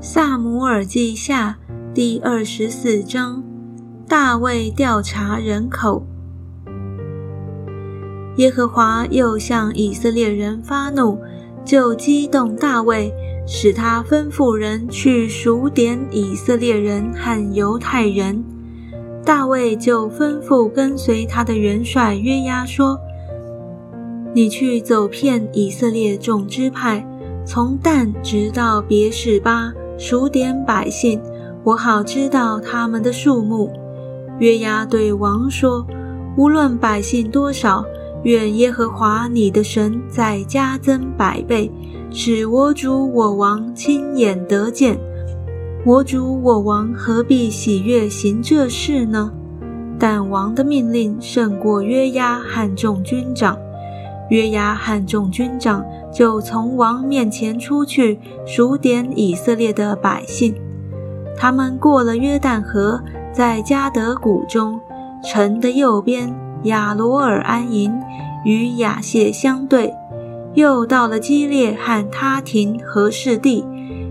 萨姆尔记下第二十四章：大卫调查人口。耶和华又向以色列人发怒，就激动大卫，使他吩咐人去数点以色列人和犹太人。大卫就吩咐跟随他的元帅约押说：“你去走遍以色列众支派，从但直到别是巴。”数点百姓，我好知道他们的数目。约押对王说：“无论百姓多少，愿耶和华你的神再加增百倍，使我主我王亲眼得见。我主我王何必喜悦行这事呢？”但王的命令胜过约押和众军长。约押和众军长就从王面前出去数点以色列的百姓。他们过了约旦河，在加德谷中城的右边亚罗尔安营，与亚谢相对；又到了基列和他廷和士地，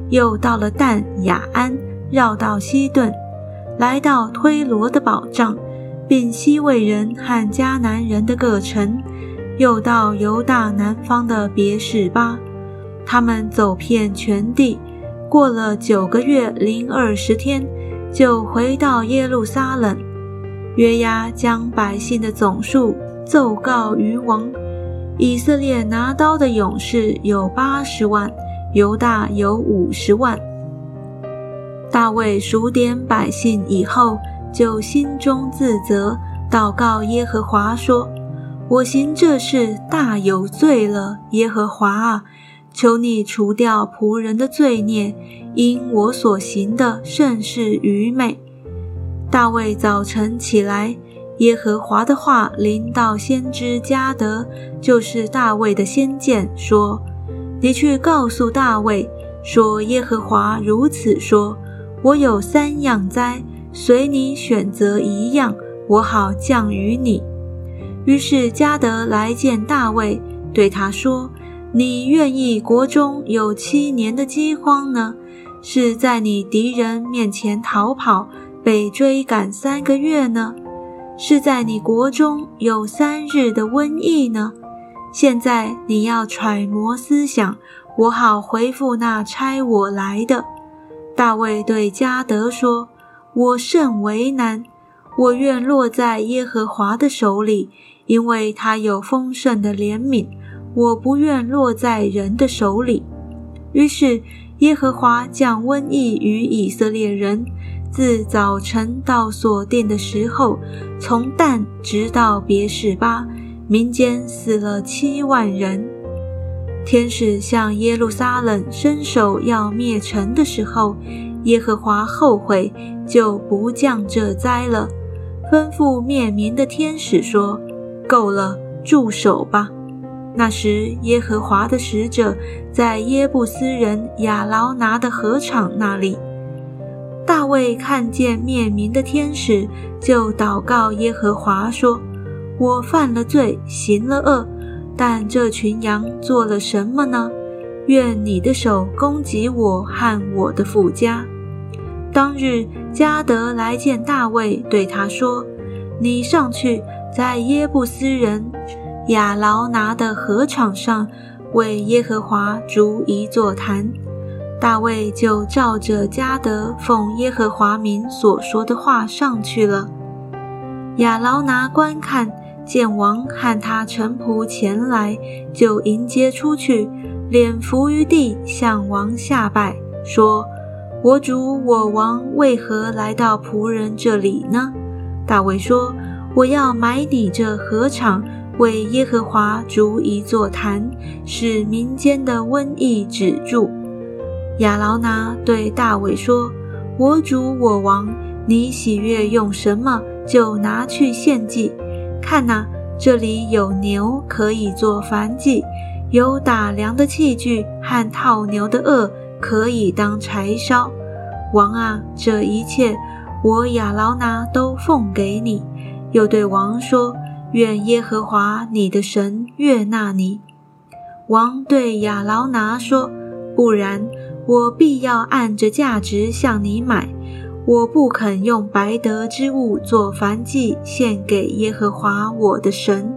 又到了但雅安，绕到西顿，来到推罗的宝藏，并西魏人和迦南人的各城。又到犹大南方的别是巴，他们走遍全地，过了九个月零二十天，就回到耶路撒冷。约押将百姓的总数奏告于王。以色列拿刀的勇士有八十万，犹大有五十万。大卫数点百姓以后，就心中自责，祷告耶和华说。我行这事大有罪了，耶和华啊，求你除掉仆人的罪孽，因我所行的甚是愚昧。大卫早晨起来，耶和华的话临到先知加德，就是大卫的先见，说：“你去告诉大卫，说耶和华如此说：我有三样灾，随你选择一样，我好降于你。”于是加德来见大卫，对他说：“你愿意国中有七年的饥荒呢？是在你敌人面前逃跑，被追赶三个月呢？是在你国中有三日的瘟疫呢？现在你要揣摩思想，我好回复那差我来的。”大卫对加德说：“我甚为难，我愿落在耶和华的手里。”因为他有丰盛的怜悯，我不愿落在人的手里。于是耶和华降瘟疫于以色列人，自早晨到所定的时候，从旦直到别是巴，民间死了七万人。天使向耶路撒冷伸手要灭城的时候，耶和华后悔，就不降这灾了，吩咐灭民的天使说。够了，住手吧！那时，耶和华的使者在耶布斯人亚劳拿的河场那里。大卫看见灭民的天使，就祷告耶和华说：“我犯了罪，行了恶，但这群羊做了什么呢？愿你的手攻击我和我的父家。”当日，加德来见大卫，对他说：“你上去。”在耶布斯人亚劳拿的河场上，为耶和华筑一座坛。大卫就照着加德奉耶和华名所说的话上去了。亚劳拿观看，见王和他臣仆前来，就迎接出去，脸伏于地，向王下拜，说：“我主我王为何来到仆人这里呢？”大卫说。我要买你这禾场，为耶和华筑一座坛，使民间的瘟疫止住。亚劳拿对大卫说：“我主我王，你喜悦用什么，就拿去献祭。看哪，这里有牛可以做燔祭，有打粮的器具和套牛的轭可以当柴烧。王啊，这一切我亚劳拿都奉给你。”又对王说：“愿耶和华你的神悦纳你。”王对亚劳拿说：“不然，我必要按着价值向你买。我不肯用白得之物做燔祭献给耶和华我的神。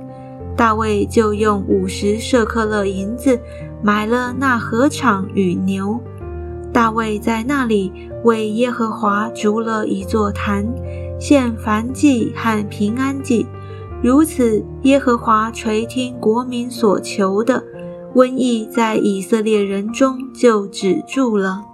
大卫就用五十舍克勒银子买了那禾场与牛。大卫在那里为耶和华筑了一座坛，献燔祭和平安祭。如此，耶和华垂听国民所求的，瘟疫在以色列人中就止住了。